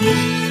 Música